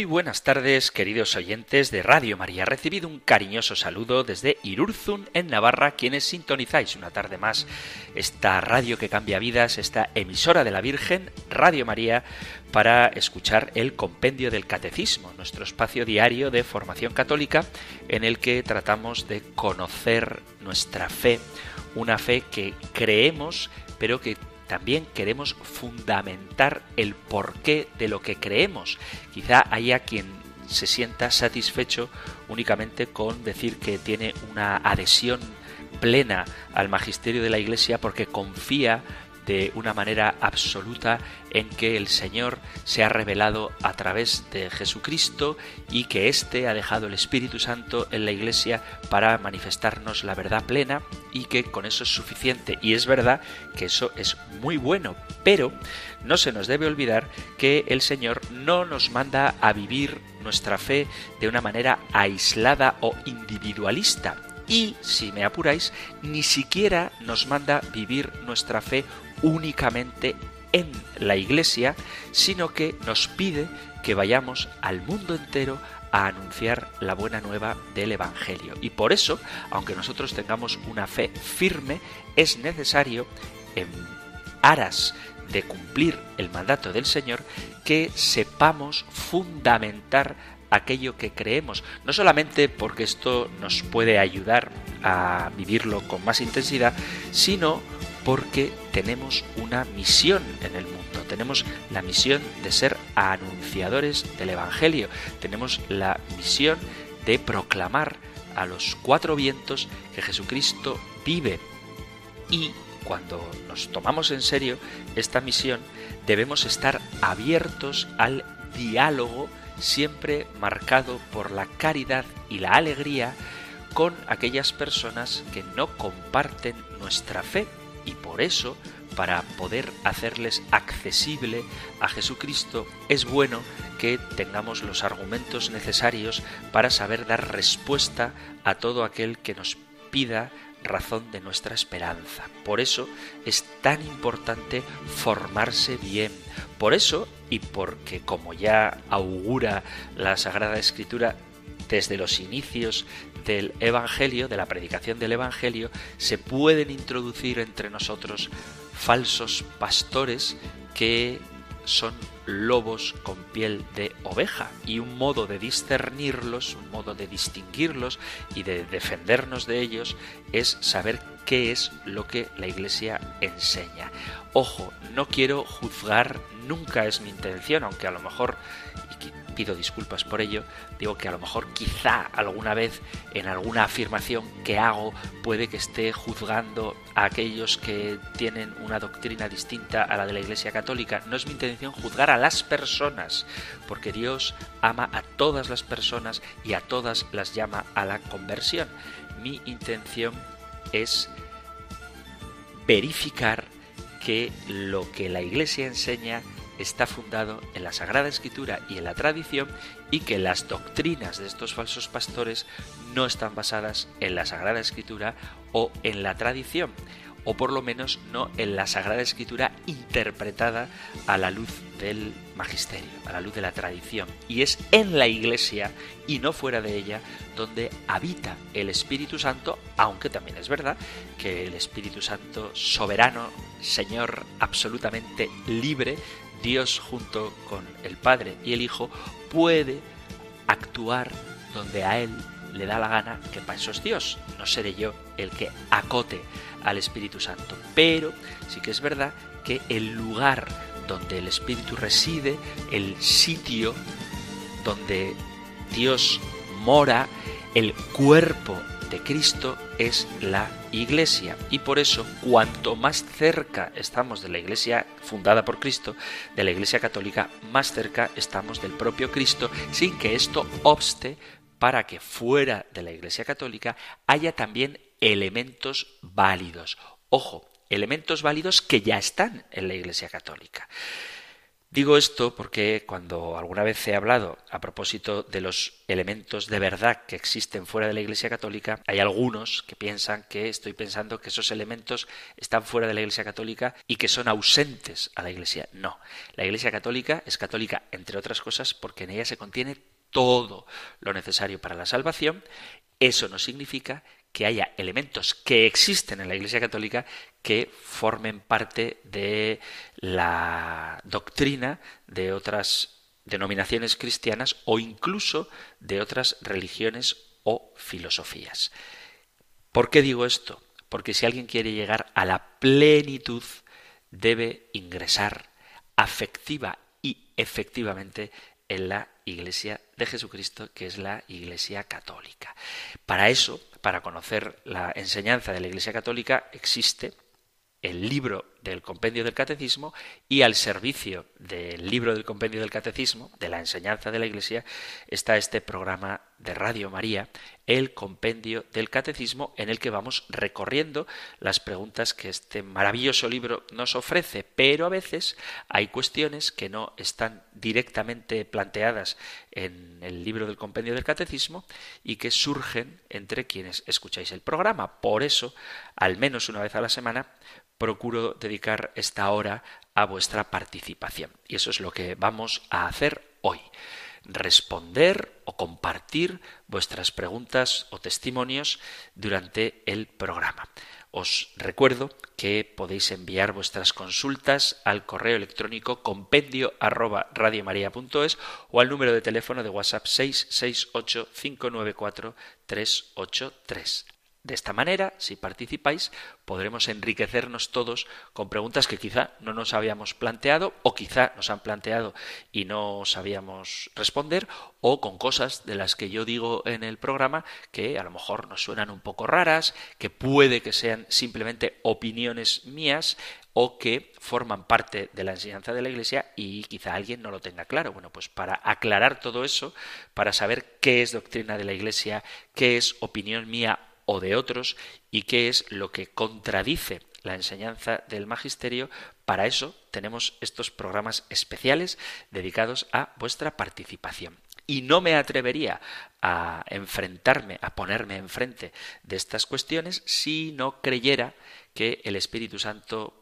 Muy buenas tardes, queridos oyentes de Radio María. Recibido un cariñoso saludo desde Irurzun, en Navarra, quienes sintonizáis una tarde más esta radio que cambia vidas, esta emisora de la Virgen, Radio María, para escuchar el Compendio del Catecismo, nuestro espacio diario de formación católica en el que tratamos de conocer nuestra fe, una fe que creemos, pero que también queremos fundamentar el porqué de lo que creemos. Quizá haya quien se sienta satisfecho únicamente con decir que tiene una adhesión plena al magisterio de la Iglesia porque confía de una manera absoluta en que el Señor se ha revelado a través de Jesucristo y que éste ha dejado el Espíritu Santo en la Iglesia para manifestarnos la verdad plena y que con eso es suficiente. Y es verdad que eso es muy bueno, pero no se nos debe olvidar que el Señor no nos manda a vivir nuestra fe de una manera aislada o individualista. Y, si me apuráis, ni siquiera nos manda vivir nuestra fe únicamente en la Iglesia, sino que nos pide que vayamos al mundo entero a anunciar la buena nueva del Evangelio. Y por eso, aunque nosotros tengamos una fe firme, es necesario, en aras de cumplir el mandato del Señor, que sepamos fundamentar aquello que creemos, no solamente porque esto nos puede ayudar a vivirlo con más intensidad, sino porque tenemos una misión en el mundo. Tenemos la misión de ser anunciadores del Evangelio. Tenemos la misión de proclamar a los cuatro vientos que Jesucristo vive. Y cuando nos tomamos en serio esta misión, debemos estar abiertos al diálogo siempre marcado por la caridad y la alegría con aquellas personas que no comparten nuestra fe y por eso, para poder hacerles accesible a Jesucristo, es bueno que tengamos los argumentos necesarios para saber dar respuesta a todo aquel que nos pida razón de nuestra esperanza. Por eso es tan importante formarse bien. Por eso, y porque como ya augura la Sagrada Escritura, desde los inicios del Evangelio, de la predicación del Evangelio, se pueden introducir entre nosotros falsos pastores que son lobos con piel de oveja y un modo de discernirlos, un modo de distinguirlos y de defendernos de ellos es saber qué es lo que la Iglesia enseña. Ojo, no quiero juzgar, nunca es mi intención, aunque a lo mejor pido disculpas por ello, digo que a lo mejor quizá alguna vez en alguna afirmación que hago puede que esté juzgando a aquellos que tienen una doctrina distinta a la de la Iglesia Católica. No es mi intención juzgar a las personas, porque Dios ama a todas las personas y a todas las llama a la conversión. Mi intención es verificar que lo que la Iglesia enseña está fundado en la Sagrada Escritura y en la tradición y que las doctrinas de estos falsos pastores no están basadas en la Sagrada Escritura o en la tradición, o por lo menos no en la Sagrada Escritura interpretada a la luz del magisterio, a la luz de la tradición. Y es en la Iglesia y no fuera de ella donde habita el Espíritu Santo, aunque también es verdad que el Espíritu Santo soberano, Señor absolutamente libre, Dios junto con el Padre y el Hijo puede actuar donde a Él le da la gana, que para eso es Dios. No seré yo el que acote al Espíritu Santo. Pero sí que es verdad que el lugar donde el Espíritu reside, el sitio donde Dios mora, el cuerpo de Cristo es la Iglesia. Y por eso, cuanto más cerca estamos de la Iglesia fundada por Cristo, de la Iglesia católica, más cerca estamos del propio Cristo, sin que esto obste para que fuera de la Iglesia católica haya también elementos válidos. Ojo, elementos válidos que ya están en la Iglesia Católica. Digo esto porque cuando alguna vez he hablado a propósito de los elementos de verdad que existen fuera de la Iglesia Católica, hay algunos que piensan que estoy pensando que esos elementos están fuera de la Iglesia Católica y que son ausentes a la Iglesia. No, la Iglesia Católica es católica, entre otras cosas, porque en ella se contiene todo lo necesario para la salvación. Eso no significa que haya elementos que existen en la Iglesia Católica que formen parte de la doctrina de otras denominaciones cristianas o incluso de otras religiones o filosofías. ¿Por qué digo esto? Porque si alguien quiere llegar a la plenitud, debe ingresar afectiva y efectivamente en la Iglesia de Jesucristo, que es la Iglesia Católica. Para eso, para conocer la enseñanza de la Iglesia Católica, existe el libro del compendio del catecismo y al servicio del libro del compendio del catecismo, de la enseñanza de la Iglesia, está este programa de Radio María, el compendio del catecismo, en el que vamos recorriendo las preguntas que este maravilloso libro nos ofrece, pero a veces hay cuestiones que no están directamente planteadas en el libro del compendio del catecismo y que surgen entre quienes escucháis el programa. Por eso, al menos una vez a la semana, procuro dedicar esta hora a vuestra participación. Y eso es lo que vamos a hacer hoy. Responder o compartir vuestras preguntas o testimonios durante el programa. Os recuerdo que podéis enviar vuestras consultas al correo electrónico compendio arroba o al número de teléfono de WhatsApp 668 594 383. De esta manera, si participáis, podremos enriquecernos todos con preguntas que quizá no nos habíamos planteado o quizá nos han planteado y no sabíamos responder o con cosas de las que yo digo en el programa que a lo mejor nos suenan un poco raras, que puede que sean simplemente opiniones mías o que forman parte de la enseñanza de la Iglesia y quizá alguien no lo tenga claro. Bueno, pues para aclarar todo eso, para saber qué es doctrina de la Iglesia, qué es opinión mía o de otros y qué es lo que contradice la enseñanza del magisterio, para eso tenemos estos programas especiales dedicados a vuestra participación. Y no me atrevería a enfrentarme, a ponerme enfrente de estas cuestiones si no creyera que el Espíritu Santo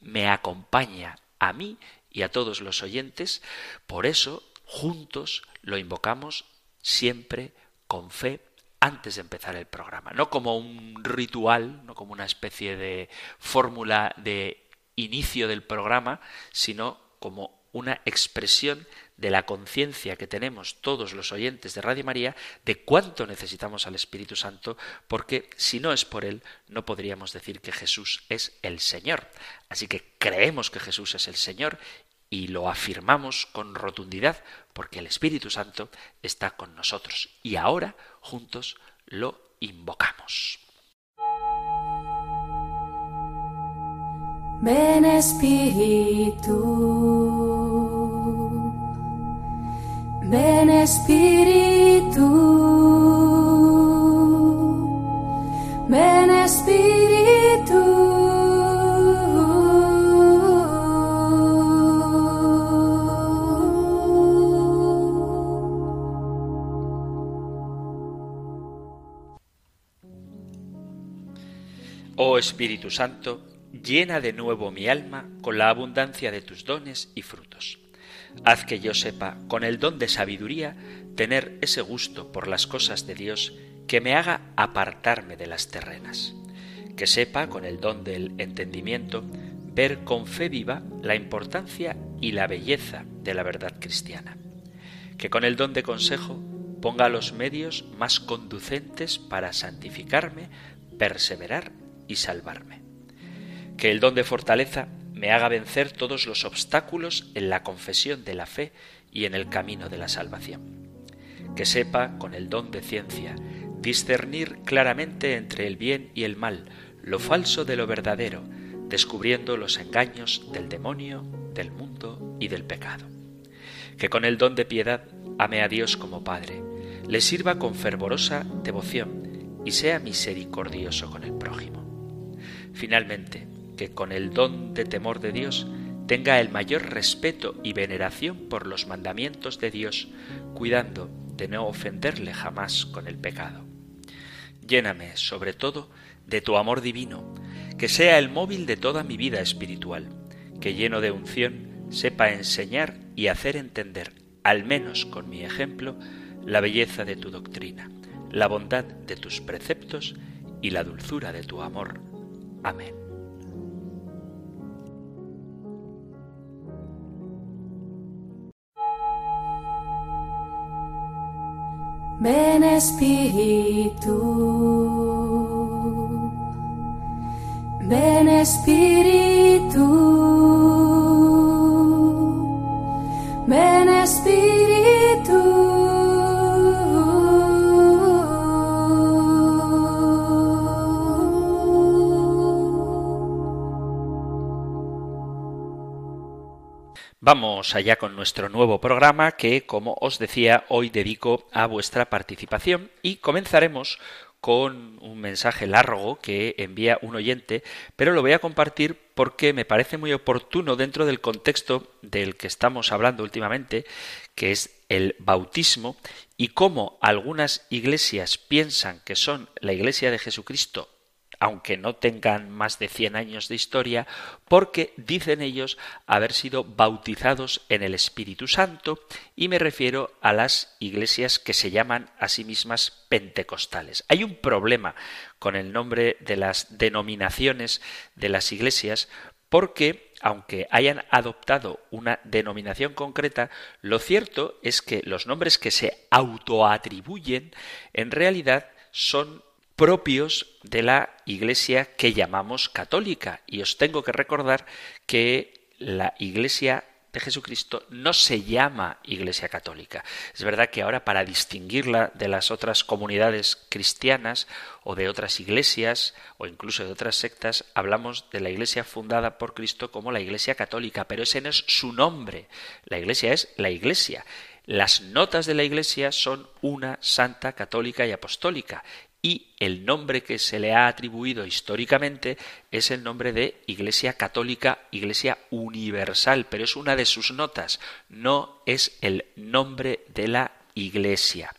me acompaña a mí y a todos los oyentes. Por eso, juntos lo invocamos siempre con fe antes de empezar el programa, no como un ritual, no como una especie de fórmula de inicio del programa, sino como una expresión de la conciencia que tenemos todos los oyentes de Radio María de cuánto necesitamos al Espíritu Santo, porque si no es por Él, no podríamos decir que Jesús es el Señor. Así que creemos que Jesús es el Señor y lo afirmamos con rotundidad porque el Espíritu Santo está con nosotros y ahora juntos lo invocamos. Ven Espíritu, ven Espíritu, ven Espíritu. Espíritu Santo, llena de nuevo mi alma con la abundancia de tus dones y frutos. Haz que yo sepa, con el don de sabiduría, tener ese gusto por las cosas de Dios que me haga apartarme de las terrenas. Que sepa, con el don del entendimiento, ver con fe viva la importancia y la belleza de la verdad cristiana. Que con el don de consejo ponga los medios más conducentes para santificarme, perseverar y salvarme. Que el don de fortaleza me haga vencer todos los obstáculos en la confesión de la fe y en el camino de la salvación. Que sepa, con el don de ciencia, discernir claramente entre el bien y el mal, lo falso de lo verdadero, descubriendo los engaños del demonio, del mundo y del pecado. Que con el don de piedad ame a Dios como Padre, le sirva con fervorosa devoción y sea misericordioso con el prójimo. Finalmente, que con el don de temor de Dios tenga el mayor respeto y veneración por los mandamientos de Dios, cuidando de no ofenderle jamás con el pecado. Lléname, sobre todo, de tu amor divino, que sea el móvil de toda mi vida espiritual, que lleno de unción sepa enseñar y hacer entender, al menos con mi ejemplo, la belleza de tu doctrina, la bondad de tus preceptos y la dulzura de tu amor. Amén. Ven Espíritu, ven Espíritu, Vamos allá con nuestro nuevo programa que, como os decía, hoy dedico a vuestra participación y comenzaremos con un mensaje largo que envía un oyente, pero lo voy a compartir porque me parece muy oportuno dentro del contexto del que estamos hablando últimamente, que es el bautismo, y cómo algunas iglesias piensan que son la iglesia de Jesucristo aunque no tengan más de 100 años de historia, porque dicen ellos haber sido bautizados en el Espíritu Santo, y me refiero a las iglesias que se llaman a sí mismas pentecostales. Hay un problema con el nombre de las denominaciones de las iglesias, porque aunque hayan adoptado una denominación concreta, lo cierto es que los nombres que se autoatribuyen en realidad son propios de la Iglesia que llamamos católica. Y os tengo que recordar que la Iglesia de Jesucristo no se llama Iglesia Católica. Es verdad que ahora para distinguirla de las otras comunidades cristianas o de otras iglesias o incluso de otras sectas, hablamos de la Iglesia fundada por Cristo como la Iglesia Católica, pero ese no es su nombre. La Iglesia es la Iglesia. Las notas de la Iglesia son una santa, católica y apostólica y el nombre que se le ha atribuido históricamente es el nombre de Iglesia Católica, Iglesia Universal, pero es una de sus notas, no es el nombre de la Iglesia.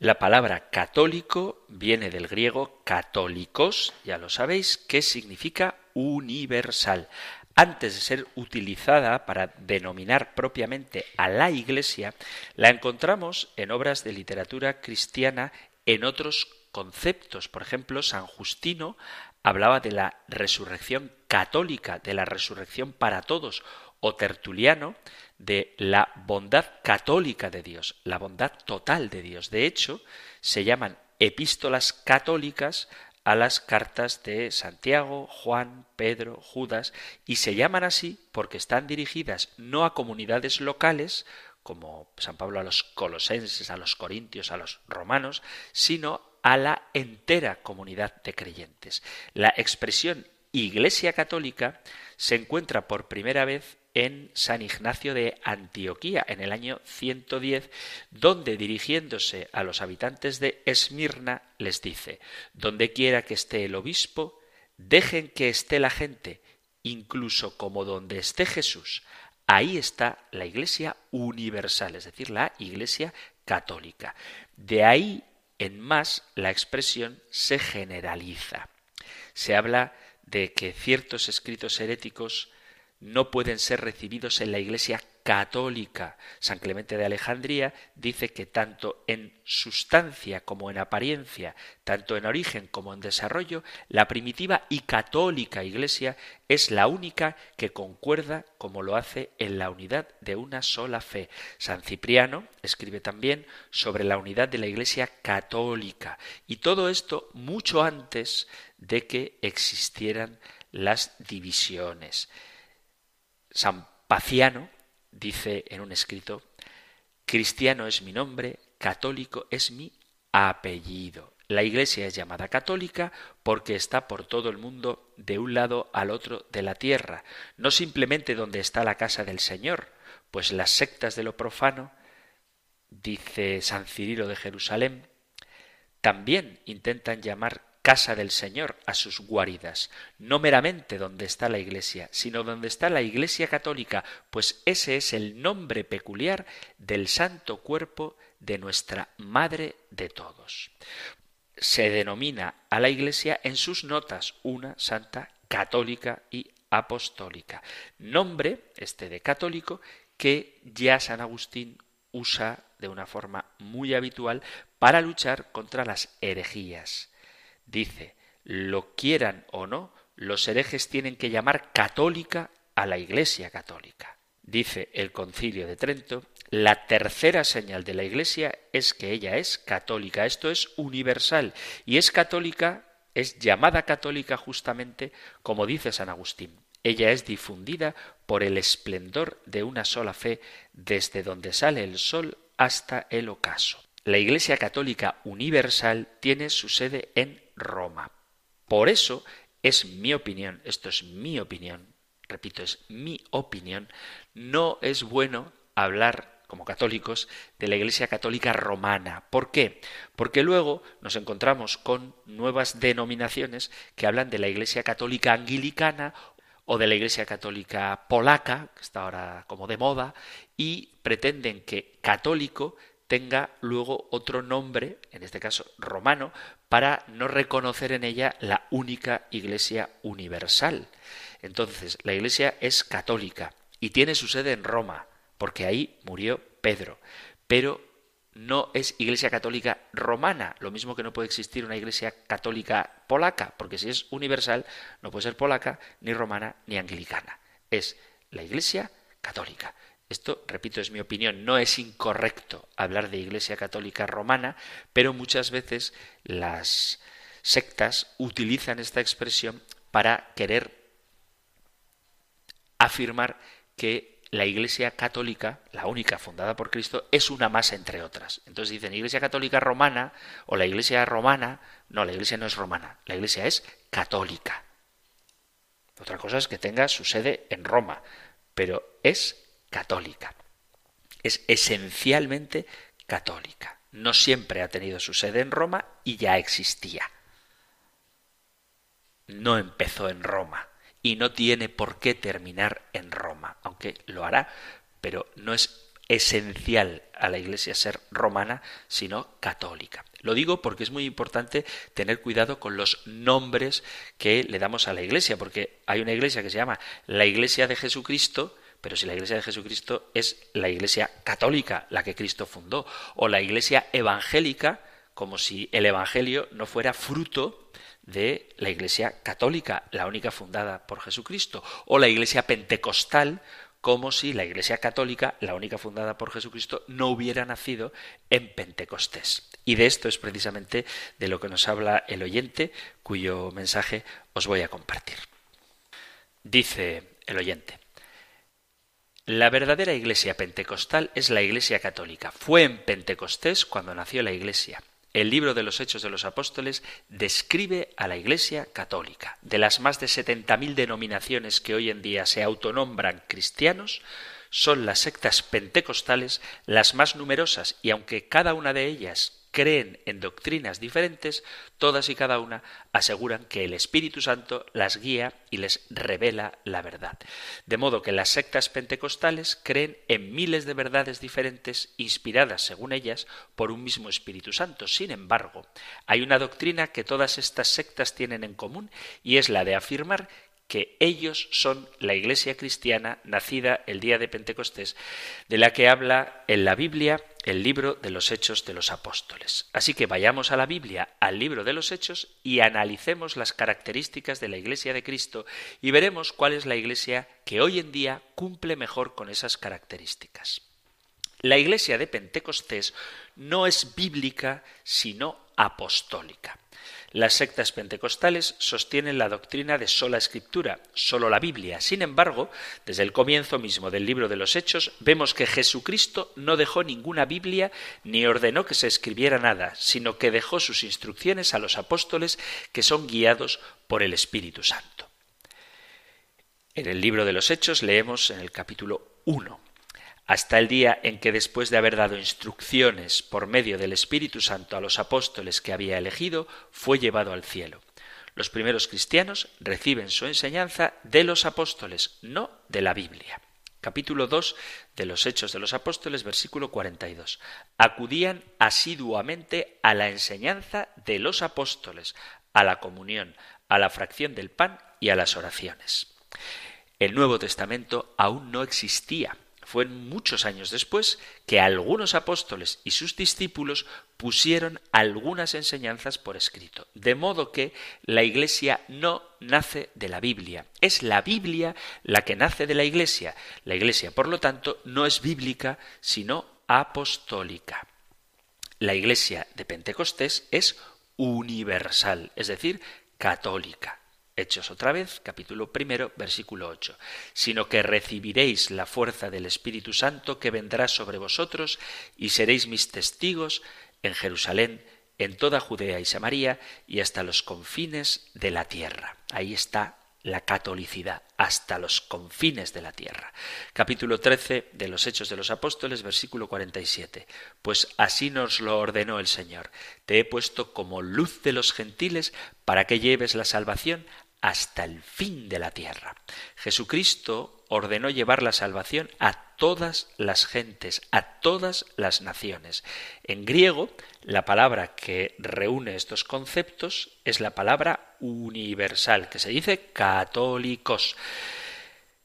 La palabra católico viene del griego católicos, ya lo sabéis, que significa universal. Antes de ser utilizada para denominar propiamente a la Iglesia, la encontramos en obras de literatura cristiana en otros conceptos. Por ejemplo, San Justino hablaba de la resurrección católica, de la resurrección para todos, o Tertuliano de la bondad católica de Dios, la bondad total de Dios. De hecho, se llaman epístolas católicas a las cartas de Santiago, Juan, Pedro, Judas, y se llaman así porque están dirigidas no a comunidades locales, como San Pablo a los colosenses, a los corintios, a los romanos, sino a la entera comunidad de creyentes. La expresión Iglesia Católica se encuentra por primera vez en San Ignacio de Antioquía en el año 110, donde dirigiéndose a los habitantes de Esmirna les dice, donde quiera que esté el obispo, dejen que esté la gente, incluso como donde esté Jesús, Ahí está la Iglesia universal, es decir, la Iglesia católica. De ahí en más la expresión se generaliza. Se habla de que ciertos escritos heréticos no pueden ser recibidos en la Iglesia católica. San Clemente de Alejandría dice que tanto en sustancia como en apariencia, tanto en origen como en desarrollo, la primitiva y católica Iglesia es la única que concuerda como lo hace en la unidad de una sola fe. San Cipriano escribe también sobre la unidad de la Iglesia católica y todo esto mucho antes de que existieran las divisiones. San Paciano dice en un escrito, cristiano es mi nombre, católico es mi apellido. La Iglesia es llamada católica porque está por todo el mundo de un lado al otro de la tierra, no simplemente donde está la casa del Señor, pues las sectas de lo profano, dice San Cirilo de Jerusalén, también intentan llamar casa del Señor a sus guaridas, no meramente donde está la Iglesia, sino donde está la Iglesia católica, pues ese es el nombre peculiar del santo cuerpo de nuestra Madre de todos. Se denomina a la Iglesia en sus notas una santa católica y apostólica. Nombre, este de católico, que ya San Agustín usa de una forma muy habitual para luchar contra las herejías. Dice, lo quieran o no, los herejes tienen que llamar católica a la Iglesia católica. Dice el concilio de Trento, la tercera señal de la Iglesia es que ella es católica. Esto es universal y es católica, es llamada católica justamente como dice San Agustín. Ella es difundida por el esplendor de una sola fe desde donde sale el sol hasta el ocaso. La Iglesia Católica Universal tiene su sede en Roma. Por eso es mi opinión, esto es mi opinión, repito, es mi opinión, no es bueno hablar como católicos de la Iglesia Católica Romana. ¿Por qué? Porque luego nos encontramos con nuevas denominaciones que hablan de la Iglesia Católica Anglicana o de la Iglesia Católica Polaca, que está ahora como de moda, y pretenden que católico tenga luego otro nombre, en este caso romano, para no reconocer en ella la única Iglesia universal. Entonces, la Iglesia es católica y tiene su sede en Roma, porque ahí murió Pedro. Pero no es Iglesia Católica romana, lo mismo que no puede existir una Iglesia Católica polaca, porque si es universal no puede ser polaca, ni romana, ni anglicana. Es la Iglesia Católica. Esto, repito, es mi opinión, no es incorrecto hablar de Iglesia Católica Romana, pero muchas veces las sectas utilizan esta expresión para querer afirmar que la Iglesia Católica, la única fundada por Cristo, es una más entre otras. Entonces dicen Iglesia Católica Romana o la Iglesia Romana. No, la Iglesia no es romana, la Iglesia es católica. Otra cosa es que tenga su sede en Roma, pero es católica. Es esencialmente católica. No siempre ha tenido su sede en Roma y ya existía. No empezó en Roma y no tiene por qué terminar en Roma, aunque lo hará, pero no es esencial a la Iglesia ser romana, sino católica. Lo digo porque es muy importante tener cuidado con los nombres que le damos a la Iglesia, porque hay una Iglesia que se llama la Iglesia de Jesucristo, pero si la Iglesia de Jesucristo es la Iglesia católica, la que Cristo fundó, o la Iglesia evangélica, como si el Evangelio no fuera fruto de la Iglesia católica, la única fundada por Jesucristo, o la Iglesia pentecostal, como si la Iglesia católica, la única fundada por Jesucristo, no hubiera nacido en Pentecostés. Y de esto es precisamente de lo que nos habla el oyente, cuyo mensaje os voy a compartir. Dice el oyente, la verdadera iglesia pentecostal es la iglesia católica. Fue en Pentecostés cuando nació la iglesia. El libro de los Hechos de los Apóstoles describe a la Iglesia católica. De las más de 70.000 denominaciones que hoy en día se autonombran cristianos, son las sectas pentecostales las más numerosas y aunque cada una de ellas creen en doctrinas diferentes, todas y cada una aseguran que el Espíritu Santo las guía y les revela la verdad. De modo que las sectas pentecostales creen en miles de verdades diferentes inspiradas, según ellas, por un mismo Espíritu Santo. Sin embargo, hay una doctrina que todas estas sectas tienen en común y es la de afirmar que ellos son la iglesia cristiana nacida el día de Pentecostés, de la que habla en la Biblia el libro de los Hechos de los Apóstoles. Así que vayamos a la Biblia, al libro de los Hechos, y analicemos las características de la iglesia de Cristo y veremos cuál es la iglesia que hoy en día cumple mejor con esas características. La iglesia de Pentecostés no es bíblica, sino apostólica. Las sectas pentecostales sostienen la doctrina de sola escritura, solo la Biblia. Sin embargo, desde el comienzo mismo del libro de los Hechos, vemos que Jesucristo no dejó ninguna Biblia ni ordenó que se escribiera nada, sino que dejó sus instrucciones a los apóstoles que son guiados por el Espíritu Santo. En el libro de los Hechos leemos en el capítulo 1. Hasta el día en que después de haber dado instrucciones por medio del Espíritu Santo a los apóstoles que había elegido, fue llevado al cielo. Los primeros cristianos reciben su enseñanza de los apóstoles, no de la Biblia. Capítulo 2 de los Hechos de los Apóstoles, versículo 42. Acudían asiduamente a la enseñanza de los apóstoles, a la comunión, a la fracción del pan y a las oraciones. El Nuevo Testamento aún no existía fue muchos años después que algunos apóstoles y sus discípulos pusieron algunas enseñanzas por escrito. De modo que la Iglesia no nace de la Biblia. Es la Biblia la que nace de la Iglesia. La Iglesia, por lo tanto, no es bíblica, sino apostólica. La Iglesia de Pentecostés es universal, es decir, católica. Hechos otra vez, capítulo primero, versículo 8. Sino que recibiréis la fuerza del Espíritu Santo que vendrá sobre vosotros y seréis mis testigos en Jerusalén, en toda Judea y Samaria y hasta los confines de la tierra. Ahí está la catolicidad hasta los confines de la tierra. Capítulo 13 de los Hechos de los Apóstoles, versículo 47. Pues así nos lo ordenó el Señor. Te he puesto como luz de los gentiles para que lleves la salvación hasta el fin de la tierra. Jesucristo ordenó llevar la salvación a todas las gentes, a todas las naciones. En griego, la palabra que reúne estos conceptos es la palabra universal, que se dice católicos.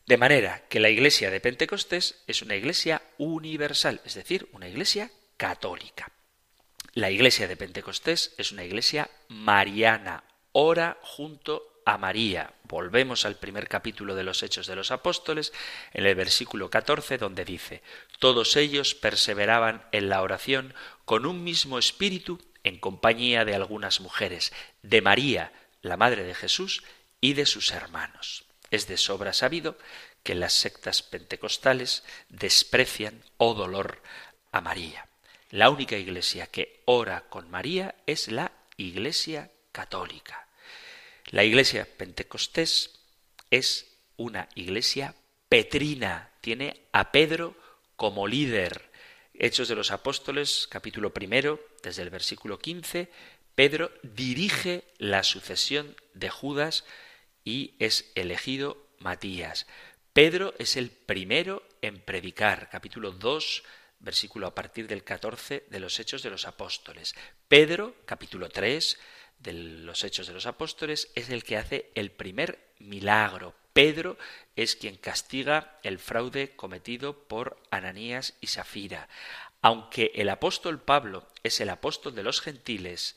De manera que la iglesia de Pentecostés es una iglesia universal, es decir, una iglesia católica. La iglesia de Pentecostés es una iglesia mariana, ora junto a María. Volvemos al primer capítulo de los Hechos de los Apóstoles, en el versículo 14, donde dice, Todos ellos perseveraban en la oración con un mismo espíritu en compañía de algunas mujeres, de María, la Madre de Jesús, y de sus hermanos. Es de sobra sabido que las sectas pentecostales desprecian, oh dolor, a María. La única iglesia que ora con María es la Iglesia católica. La iglesia pentecostés es una iglesia petrina, tiene a Pedro como líder. Hechos de los Apóstoles, capítulo primero, desde el versículo 15, Pedro dirige la sucesión de Judas y es elegido Matías. Pedro es el primero en predicar, capítulo 2, versículo a partir del 14 de los Hechos de los Apóstoles. Pedro, capítulo 3, de los Hechos de los Apóstoles es el que hace el primer milagro. Pedro es quien castiga el fraude cometido por Ananías y Safira. Aunque el apóstol Pablo es el apóstol de los gentiles,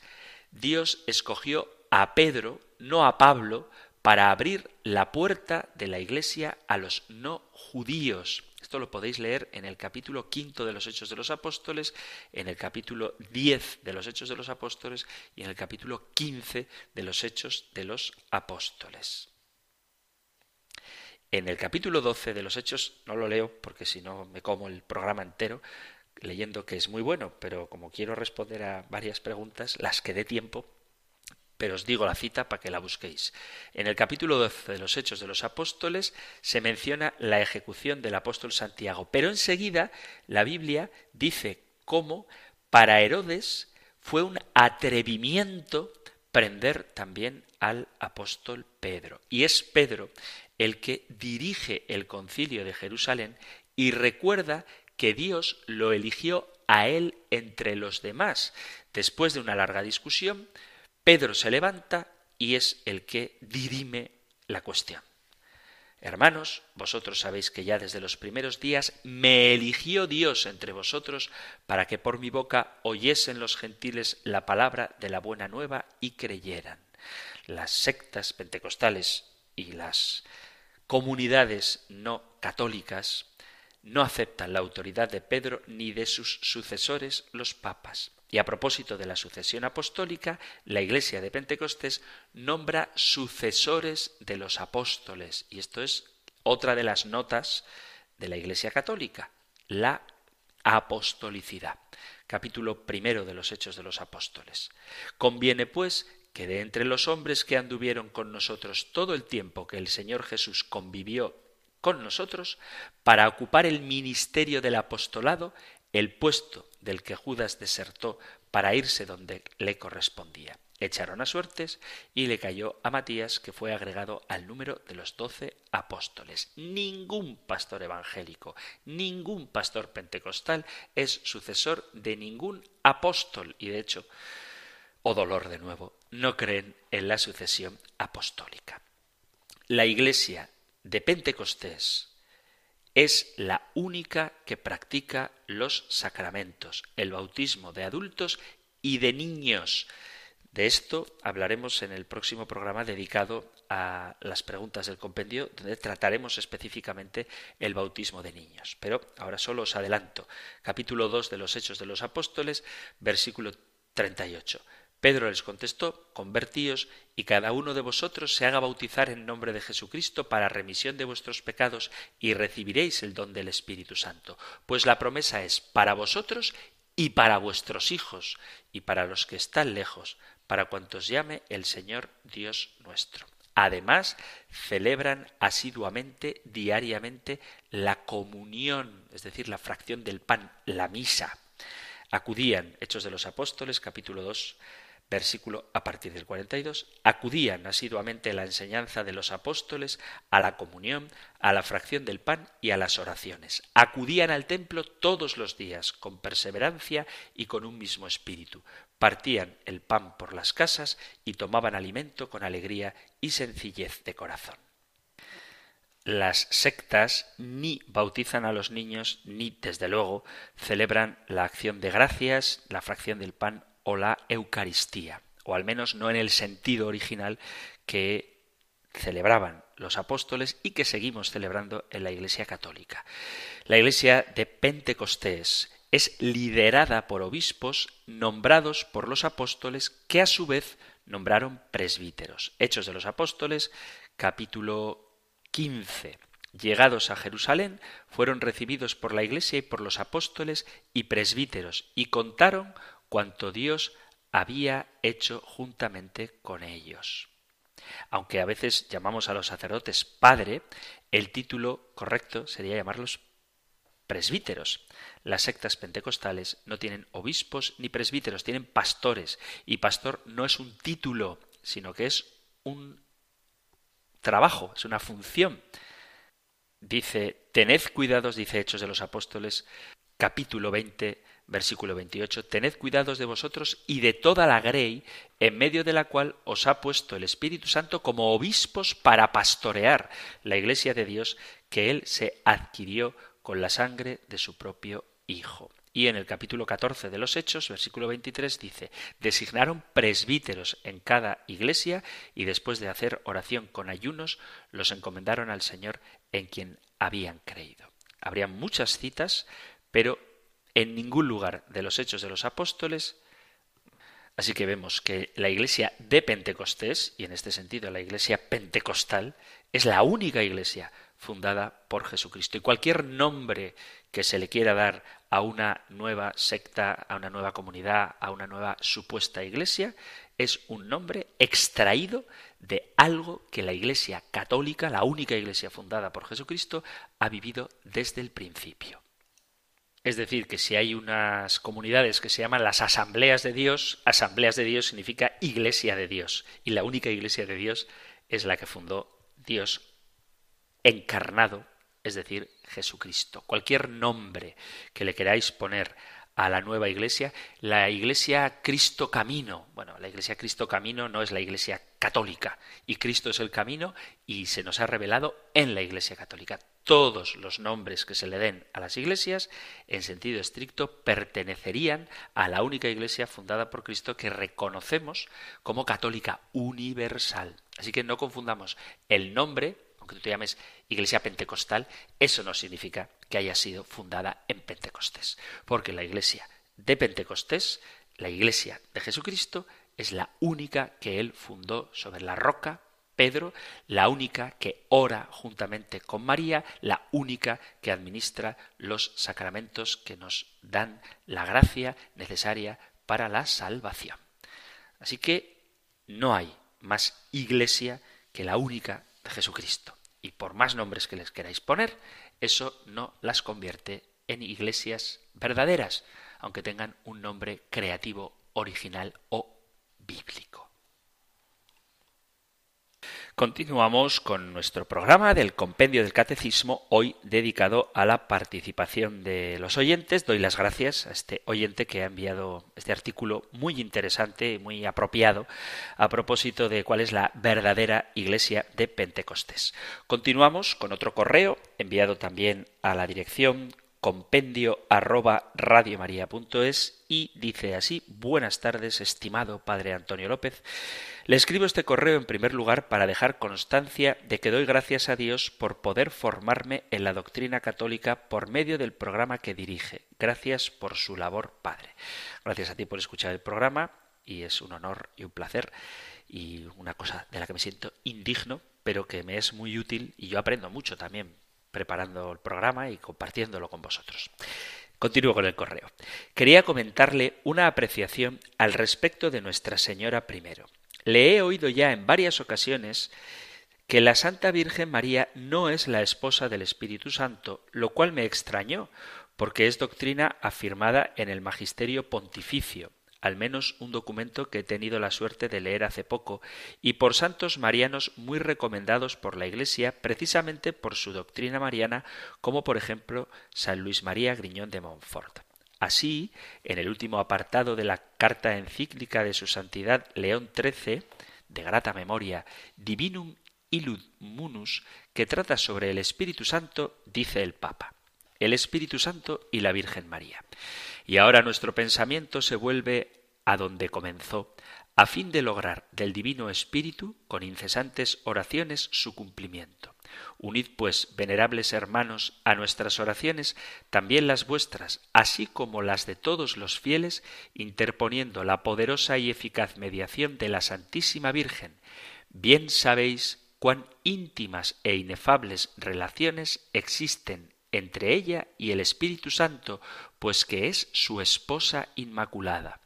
Dios escogió a Pedro, no a Pablo, para abrir la puerta de la iglesia a los no judíos. Esto lo podéis leer en el capítulo quinto de los Hechos de los Apóstoles, en el capítulo diez de los Hechos de los Apóstoles y en el capítulo quince de los Hechos de los Apóstoles. En el capítulo doce de los Hechos, no lo leo porque si no me como el programa entero, leyendo que es muy bueno, pero como quiero responder a varias preguntas, las que dé tiempo, pero os digo la cita para que la busquéis. En el capítulo 12 de los Hechos de los Apóstoles se menciona la ejecución del apóstol Santiago, pero enseguida la Biblia dice cómo para Herodes fue un atrevimiento prender también al apóstol Pedro. Y es Pedro el que dirige el concilio de Jerusalén y recuerda que Dios lo eligió a él entre los demás. Después de una larga discusión, Pedro se levanta y es el que dirime la cuestión. Hermanos, vosotros sabéis que ya desde los primeros días me eligió Dios entre vosotros para que por mi boca oyesen los gentiles la palabra de la buena nueva y creyeran. Las sectas pentecostales y las comunidades no católicas no aceptan la autoridad de Pedro ni de sus sucesores los papas. Y a propósito de la sucesión apostólica, la Iglesia de Pentecostés nombra sucesores de los apóstoles. Y esto es otra de las notas de la Iglesia católica, la apostolicidad. Capítulo primero de los Hechos de los Apóstoles. Conviene, pues, que de entre los hombres que anduvieron con nosotros todo el tiempo que el Señor Jesús convivió con nosotros para ocupar el ministerio del apostolado, el puesto del que Judas desertó para irse donde le correspondía. Echaron a suertes y le cayó a Matías, que fue agregado al número de los doce apóstoles. Ningún pastor evangélico, ningún pastor pentecostal es sucesor de ningún apóstol. Y de hecho, o oh dolor de nuevo, no creen en la sucesión apostólica. La iglesia de Pentecostés es la única que practica los sacramentos, el bautismo de adultos y de niños. De esto hablaremos en el próximo programa dedicado a las preguntas del compendio, donde trataremos específicamente el bautismo de niños. Pero ahora solo os adelanto. Capítulo 2 de los Hechos de los Apóstoles, versículo 38. Pedro les contestó, convertíos y cada uno de vosotros se haga bautizar en nombre de Jesucristo para remisión de vuestros pecados y recibiréis el don del Espíritu Santo, pues la promesa es para vosotros y para vuestros hijos y para los que están lejos, para cuantos llame el Señor Dios nuestro. Además, celebran asiduamente, diariamente, la comunión, es decir, la fracción del pan, la misa. Acudían, Hechos de los Apóstoles, capítulo 2, versículo a partir del 42, acudían asiduamente a la enseñanza de los apóstoles, a la comunión, a la fracción del pan y a las oraciones. Acudían al templo todos los días, con perseverancia y con un mismo espíritu. Partían el pan por las casas y tomaban alimento con alegría y sencillez de corazón. Las sectas ni bautizan a los niños ni, desde luego, celebran la acción de gracias, la fracción del pan o la Eucaristía, o al menos no en el sentido original que celebraban los apóstoles y que seguimos celebrando en la Iglesia Católica. La Iglesia de Pentecostés es liderada por obispos nombrados por los apóstoles que a su vez nombraron presbíteros. Hechos de los Apóstoles, capítulo 15. Llegados a Jerusalén, fueron recibidos por la Iglesia y por los apóstoles y presbíteros y contaron cuanto Dios había hecho juntamente con ellos. Aunque a veces llamamos a los sacerdotes padre, el título correcto sería llamarlos presbíteros. Las sectas pentecostales no tienen obispos ni presbíteros, tienen pastores. Y pastor no es un título, sino que es un trabajo, es una función. Dice, tened cuidados, dice Hechos de los Apóstoles, capítulo 20, versículo 28, Tened cuidados de vosotros y de toda la grey, en medio de la cual os ha puesto el Espíritu Santo como obispos para pastorear la iglesia de Dios que él se adquirió con la sangre de su propio Hijo. Y en el capítulo 14 de los Hechos, versículo 23, dice, designaron presbíteros en cada iglesia y después de hacer oración con ayunos, los encomendaron al Señor en quien habían creído. Habría muchas citas, pero en ningún lugar de los hechos de los apóstoles. Así que vemos que la iglesia de Pentecostés, y en este sentido la iglesia pentecostal, es la única iglesia fundada por Jesucristo. Y cualquier nombre que se le quiera dar a una nueva secta, a una nueva comunidad, a una nueva supuesta iglesia, es un nombre extraído de algo que la iglesia católica, la única iglesia fundada por Jesucristo, ha vivido desde el principio. Es decir, que si hay unas comunidades que se llaman las asambleas de Dios, asambleas de Dios significa iglesia de Dios. Y la única iglesia de Dios es la que fundó Dios encarnado, es decir, Jesucristo. Cualquier nombre que le queráis poner a la nueva iglesia, la iglesia Cristo Camino. Bueno, la iglesia Cristo Camino no es la iglesia católica y Cristo es el camino y se nos ha revelado en la iglesia católica todos los nombres que se le den a las iglesias, en sentido estricto, pertenecerían a la única iglesia fundada por Cristo que reconocemos como católica universal. Así que no confundamos el nombre, aunque tú te llames iglesia pentecostal, eso no significa que haya sido fundada en Pentecostés, porque la iglesia de Pentecostés, la iglesia de Jesucristo, es la única que él fundó sobre la roca Pedro, la única que ora juntamente con María, la única que administra los sacramentos que nos dan la gracia necesaria para la salvación. Así que no hay más iglesia que la única de Jesucristo. y por más nombres que les queráis poner, eso no las convierte en iglesias verdaderas, aunque tengan un nombre creativo, original o bíblico. Continuamos con nuestro programa del Compendio del Catecismo, hoy dedicado a la participación de los oyentes. Doy las gracias a este oyente que ha enviado este artículo muy interesante y muy apropiado a propósito de cuál es la verdadera Iglesia de Pentecostés. Continuamos con otro correo enviado también a la dirección compendio arroba radiomaria.es y dice así Buenas tardes, estimado Padre Antonio López. Le escribo este correo en primer lugar para dejar constancia de que doy gracias a Dios por poder formarme en la doctrina católica por medio del programa que dirige. Gracias por su labor, Padre. Gracias a ti por escuchar el programa y es un honor y un placer y una cosa de la que me siento indigno, pero que me es muy útil y yo aprendo mucho también preparando el programa y compartiéndolo con vosotros. Continúo con el correo. Quería comentarle una apreciación al respecto de Nuestra Señora primero. Le he oído ya en varias ocasiones que la Santa Virgen María no es la esposa del Espíritu Santo, lo cual me extrañó, porque es doctrina afirmada en el Magisterio Pontificio, al menos un documento que he tenido la suerte de leer hace poco, y por santos marianos muy recomendados por la Iglesia precisamente por su doctrina mariana, como por ejemplo San Luis María Griñón de Montfort. Así, en el último apartado de la carta encíclica de su Santidad León XIII, de grata memoria, Divinum Illud Munus, que trata sobre el Espíritu Santo, dice el Papa el Espíritu Santo y la Virgen María. Y ahora nuestro pensamiento se vuelve a donde comenzó, a fin de lograr del Divino Espíritu, con incesantes oraciones, su cumplimiento. Unid, pues, venerables hermanos, a nuestras oraciones también las vuestras, así como las de todos los fieles, interponiendo la poderosa y eficaz mediación de la Santísima Virgen. Bien sabéis cuán íntimas e inefables relaciones existen entre ella y el Espíritu Santo, pues que es su esposa inmaculada.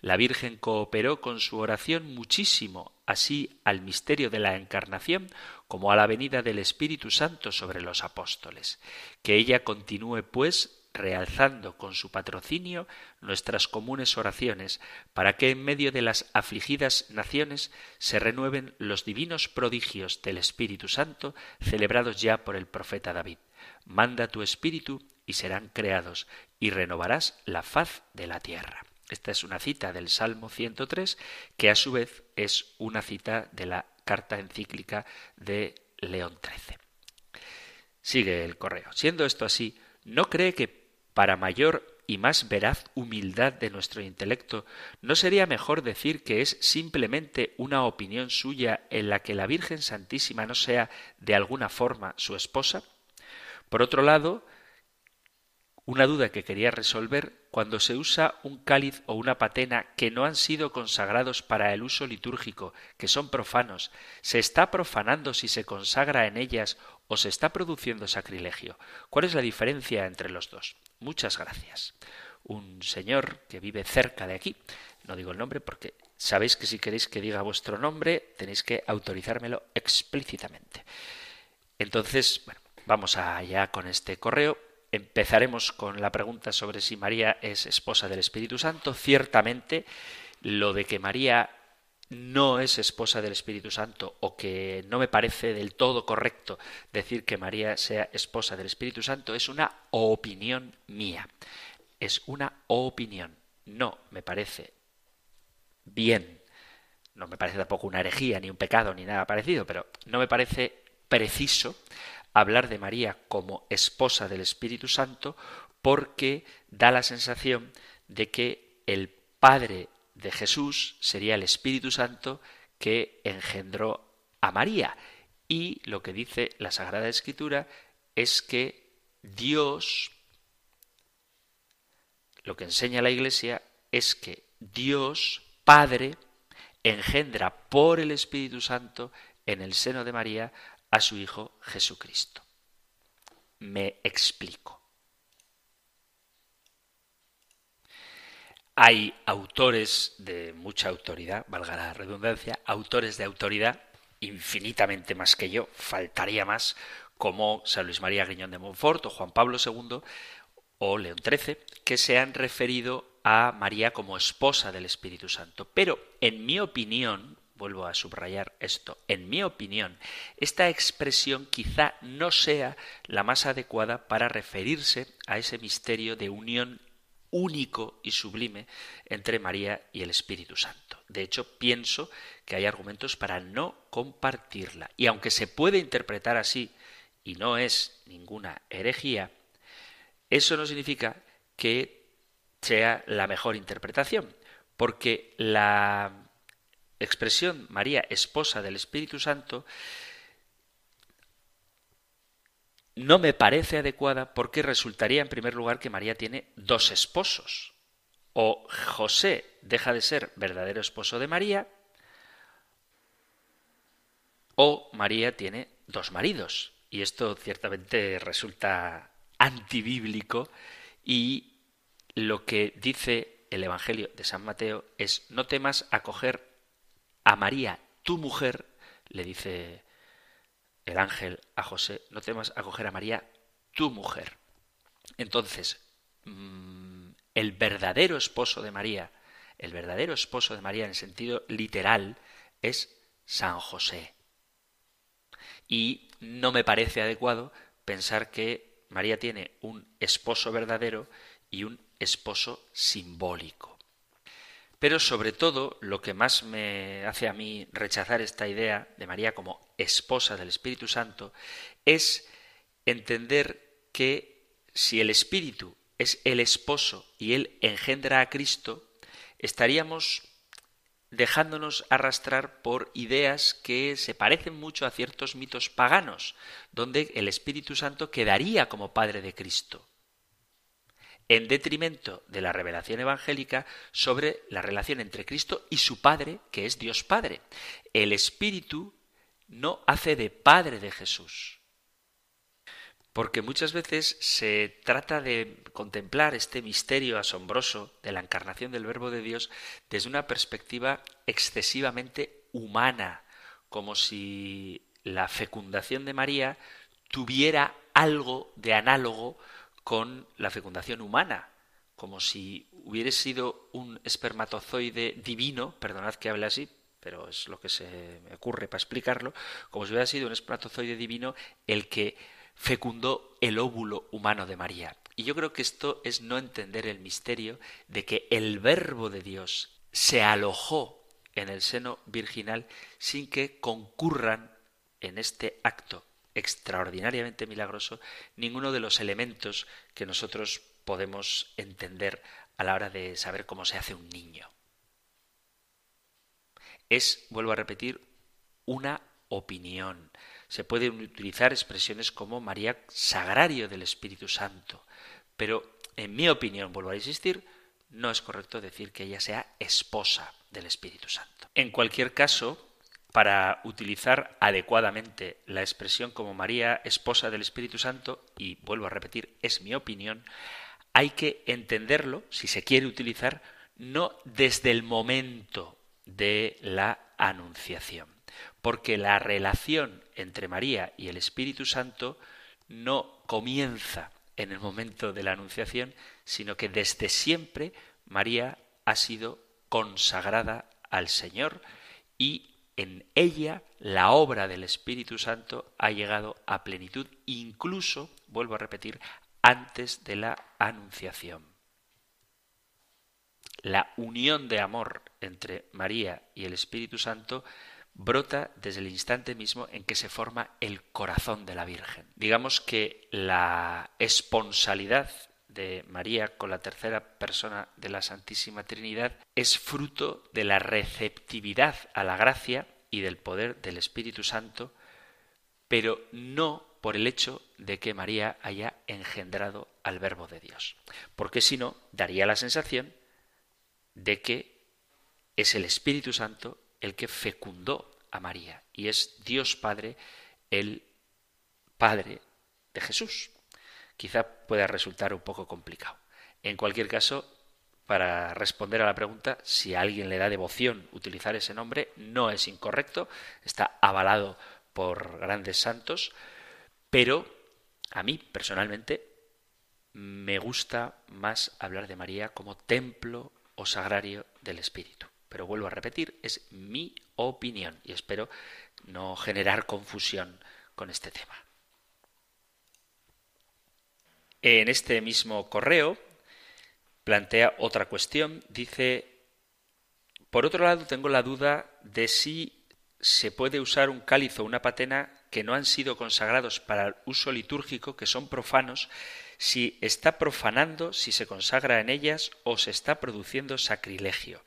La Virgen cooperó con su oración muchísimo, así al misterio de la Encarnación como a la venida del Espíritu Santo sobre los apóstoles. Que ella continúe, pues, realzando con su patrocinio nuestras comunes oraciones, para que en medio de las afligidas naciones se renueven los divinos prodigios del Espíritu Santo celebrados ya por el profeta David. Manda tu espíritu serán creados, y renovarás la faz de la tierra. Esta es una cita del Salmo 103, que a su vez es una cita de la carta encíclica de León XIII. Sigue el correo. Siendo esto así, ¿no cree que para mayor y más veraz humildad de nuestro intelecto, ¿no sería mejor decir que es simplemente una opinión suya en la que la Virgen Santísima no sea de alguna forma su esposa? Por otro lado, una duda que quería resolver cuando se usa un cáliz o una patena que no han sido consagrados para el uso litúrgico, que son profanos, ¿se está profanando si se consagra en ellas o se está produciendo sacrilegio? ¿Cuál es la diferencia entre los dos? Muchas gracias. Un señor que vive cerca de aquí, no digo el nombre porque sabéis que si queréis que diga vuestro nombre tenéis que autorizármelo explícitamente. Entonces, bueno, Vamos allá con este correo. Empezaremos con la pregunta sobre si María es esposa del Espíritu Santo. Ciertamente, lo de que María no es esposa del Espíritu Santo o que no me parece del todo correcto decir que María sea esposa del Espíritu Santo es una opinión mía. Es una opinión. No me parece bien. No me parece tampoco una herejía, ni un pecado, ni nada parecido, pero no me parece preciso hablar de María como esposa del Espíritu Santo porque da la sensación de que el Padre de Jesús sería el Espíritu Santo que engendró a María. Y lo que dice la Sagrada Escritura es que Dios, lo que enseña la Iglesia es que Dios, Padre, engendra por el Espíritu Santo en el seno de María a su Hijo Jesucristo. Me explico. Hay autores de mucha autoridad, valga la redundancia, autores de autoridad infinitamente más que yo, faltaría más, como San Luis María Griñón de Montfort o Juan Pablo II o León XIII, que se han referido a María como esposa del Espíritu Santo. Pero, en mi opinión, vuelvo a subrayar esto, en mi opinión, esta expresión quizá no sea la más adecuada para referirse a ese misterio de unión único y sublime entre María y el Espíritu Santo. De hecho, pienso que hay argumentos para no compartirla. Y aunque se puede interpretar así, y no es ninguna herejía, eso no significa que sea la mejor interpretación, porque la expresión María, esposa del Espíritu Santo, no me parece adecuada porque resultaría en primer lugar que María tiene dos esposos. O José deja de ser verdadero esposo de María, o María tiene dos maridos. Y esto ciertamente resulta antibíblico y lo que dice el Evangelio de San Mateo es no temas acoger a María, tu mujer, le dice el ángel a José, no temas acoger a María, tu mujer. Entonces, mm, el verdadero esposo de María, el verdadero esposo de María en sentido literal, es San José. Y no me parece adecuado pensar que María tiene un esposo verdadero y un esposo simbólico. Pero sobre todo, lo que más me hace a mí rechazar esta idea de María como esposa del Espíritu Santo es entender que si el Espíritu es el esposo y él engendra a Cristo, estaríamos dejándonos arrastrar por ideas que se parecen mucho a ciertos mitos paganos, donde el Espíritu Santo quedaría como Padre de Cristo en detrimento de la revelación evangélica sobre la relación entre Cristo y su Padre, que es Dios Padre. El Espíritu no hace de Padre de Jesús. Porque muchas veces se trata de contemplar este misterio asombroso de la encarnación del Verbo de Dios desde una perspectiva excesivamente humana, como si la fecundación de María tuviera algo de análogo con la fecundación humana, como si hubiera sido un espermatozoide divino, perdonad que hable así, pero es lo que se me ocurre para explicarlo, como si hubiera sido un espermatozoide divino el que fecundó el óvulo humano de María. Y yo creo que esto es no entender el misterio de que el verbo de Dios se alojó en el seno virginal sin que concurran en este acto extraordinariamente milagroso ninguno de los elementos que nosotros podemos entender a la hora de saber cómo se hace un niño. Es, vuelvo a repetir, una opinión. Se pueden utilizar expresiones como María Sagrario del Espíritu Santo, pero en mi opinión, vuelvo a insistir, no es correcto decir que ella sea esposa del Espíritu Santo. En cualquier caso, para utilizar adecuadamente la expresión como María, esposa del Espíritu Santo, y vuelvo a repetir, es mi opinión, hay que entenderlo, si se quiere utilizar, no desde el momento de la anunciación, porque la relación entre María y el Espíritu Santo no comienza en el momento de la anunciación, sino que desde siempre María ha sido consagrada al Señor y en ella la obra del Espíritu Santo ha llegado a plenitud, incluso, vuelvo a repetir, antes de la anunciación. La unión de amor entre María y el Espíritu Santo brota desde el instante mismo en que se forma el corazón de la Virgen. Digamos que la esponsalidad de María con la tercera persona de la Santísima Trinidad es fruto de la receptividad a la gracia y del poder del Espíritu Santo, pero no por el hecho de que María haya engendrado al Verbo de Dios. Porque si no, daría la sensación de que es el Espíritu Santo el que fecundó a María y es Dios Padre el Padre de Jesús quizá pueda resultar un poco complicado. En cualquier caso, para responder a la pregunta si a alguien le da devoción utilizar ese nombre, no es incorrecto, está avalado por grandes santos, pero a mí personalmente me gusta más hablar de María como templo o sagrario del Espíritu. Pero vuelvo a repetir, es mi opinión y espero no generar confusión con este tema. En este mismo correo plantea otra cuestión. Dice, por otro lado, tengo la duda de si se puede usar un cáliz o una patena que no han sido consagrados para el uso litúrgico, que son profanos, si está profanando, si se consagra en ellas o se está produciendo sacrilegio.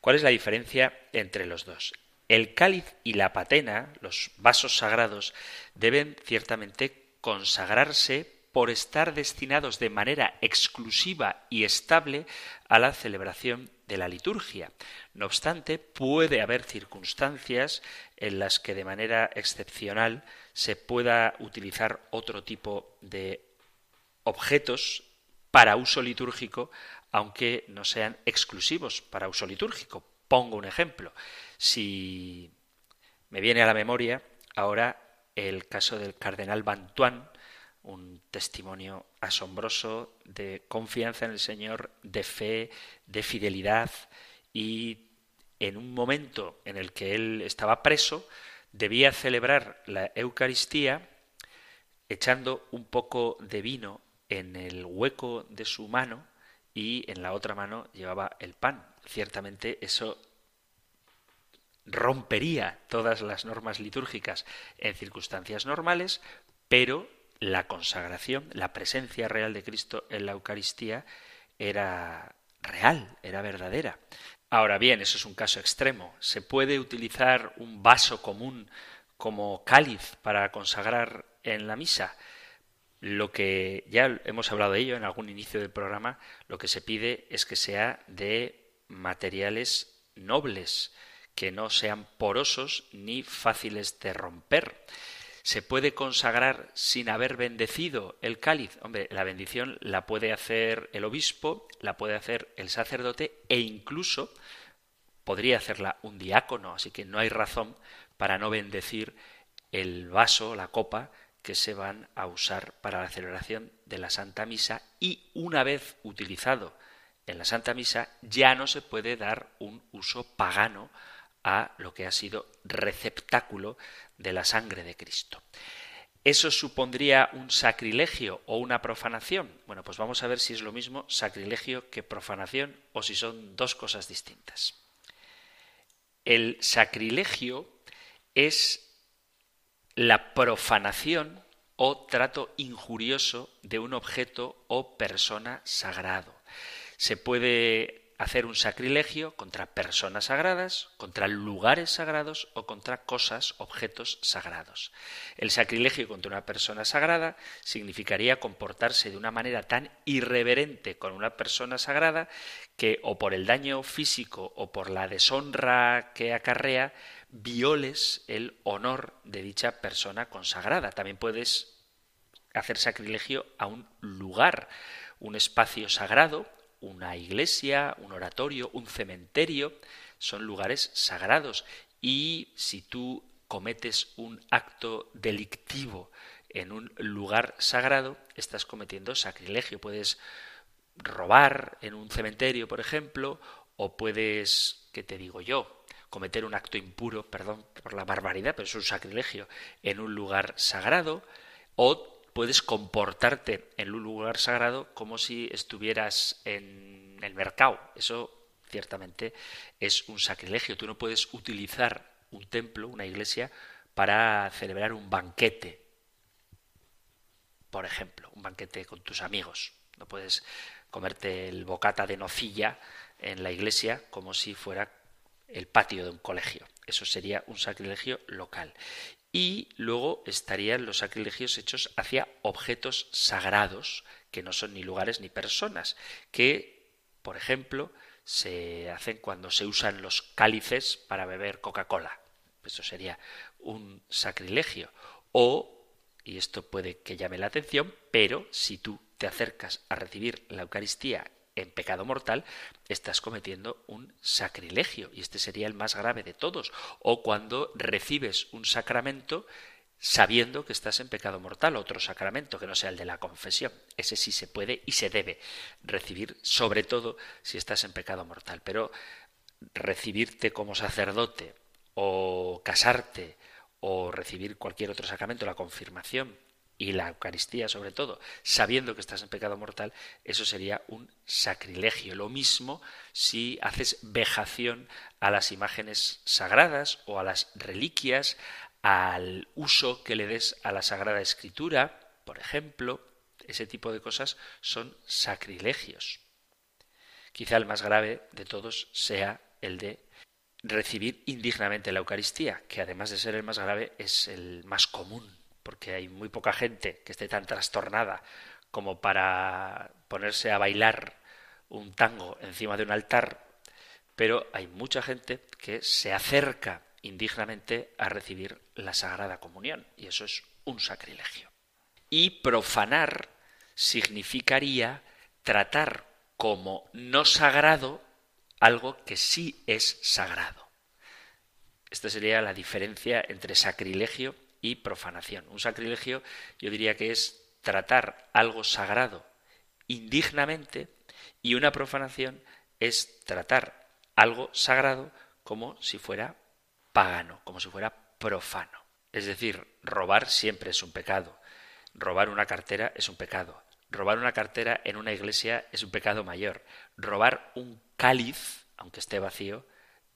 ¿Cuál es la diferencia entre los dos? El cáliz y la patena, los vasos sagrados, deben ciertamente consagrarse por estar destinados de manera exclusiva y estable a la celebración de la liturgia. No obstante, puede haber circunstancias en las que de manera excepcional se pueda utilizar otro tipo de objetos para uso litúrgico, aunque no sean exclusivos para uso litúrgico. Pongo un ejemplo. Si me viene a la memoria ahora el caso del cardenal Bantuan, un testimonio asombroso de confianza en el Señor, de fe, de fidelidad y en un momento en el que él estaba preso, debía celebrar la Eucaristía echando un poco de vino en el hueco de su mano y en la otra mano llevaba el pan. Ciertamente eso rompería todas las normas litúrgicas en circunstancias normales, pero la consagración, la presencia real de Cristo en la Eucaristía era real, era verdadera. Ahora bien, eso es un caso extremo. ¿Se puede utilizar un vaso común como cáliz para consagrar en la misa? Lo que ya hemos hablado de ello en algún inicio del programa, lo que se pide es que sea de materiales nobles, que no sean porosos ni fáciles de romper. ¿Se puede consagrar sin haber bendecido el cáliz? Hombre, la bendición la puede hacer el obispo, la puede hacer el sacerdote e incluso podría hacerla un diácono, así que no hay razón para no bendecir el vaso, la copa que se van a usar para la celebración de la Santa Misa y una vez utilizado en la Santa Misa ya no se puede dar un uso pagano a lo que ha sido receptáculo de la sangre de Cristo. ¿Eso supondría un sacrilegio o una profanación? Bueno, pues vamos a ver si es lo mismo sacrilegio que profanación o si son dos cosas distintas. El sacrilegio es la profanación o trato injurioso de un objeto o persona sagrado. Se puede hacer un sacrilegio contra personas sagradas, contra lugares sagrados o contra cosas, objetos sagrados. El sacrilegio contra una persona sagrada significaría comportarse de una manera tan irreverente con una persona sagrada que o por el daño físico o por la deshonra que acarrea, violes el honor de dicha persona consagrada. También puedes hacer sacrilegio a un lugar, un espacio sagrado una iglesia, un oratorio, un cementerio, son lugares sagrados. Y si tú cometes un acto delictivo en un lugar sagrado, estás cometiendo sacrilegio. Puedes robar en un cementerio, por ejemplo, o puedes, ¿qué te digo yo? cometer un acto impuro, perdón por la barbaridad, pero es un sacrilegio, en un lugar sagrado, o puedes comportarte en un lugar sagrado como si estuvieras en el mercado. Eso ciertamente es un sacrilegio. Tú no puedes utilizar un templo, una iglesia, para celebrar un banquete. Por ejemplo, un banquete con tus amigos. No puedes comerte el bocata de nocilla en la iglesia como si fuera el patio de un colegio. Eso sería un sacrilegio local y luego estarían los sacrilegios hechos hacia objetos sagrados, que no son ni lugares ni personas, que, por ejemplo, se hacen cuando se usan los cálices para beber Coca-Cola. Eso sería un sacrilegio. O, y esto puede que llame la atención, pero si tú te acercas a recibir la Eucaristía en pecado mortal, estás cometiendo un sacrilegio y este sería el más grave de todos. O cuando recibes un sacramento sabiendo que estás en pecado mortal, otro sacramento que no sea el de la confesión. Ese sí se puede y se debe recibir, sobre todo si estás en pecado mortal. Pero recibirte como sacerdote o casarte o recibir cualquier otro sacramento, la confirmación y la Eucaristía sobre todo, sabiendo que estás en pecado mortal, eso sería un sacrilegio. Lo mismo si haces vejación a las imágenes sagradas o a las reliquias, al uso que le des a la Sagrada Escritura, por ejemplo, ese tipo de cosas son sacrilegios. Quizá el más grave de todos sea el de recibir indignamente la Eucaristía, que además de ser el más grave es el más común, porque hay muy poca gente que esté tan trastornada como para ponerse a bailar un tango encima de un altar, pero hay mucha gente que se acerca indignamente a recibir la Sagrada Comunión, y eso es un sacrilegio. Y profanar significaría tratar como no sagrado algo que sí es sagrado. Esta sería la diferencia entre sacrilegio y profanación. Un sacrilegio yo diría que es tratar algo sagrado indignamente y una profanación es tratar algo sagrado como si fuera pagano, como si fuera profano. Es decir, robar siempre es un pecado. Robar una cartera es un pecado. Robar una cartera en una iglesia es un pecado mayor. Robar un cáliz, aunque esté vacío,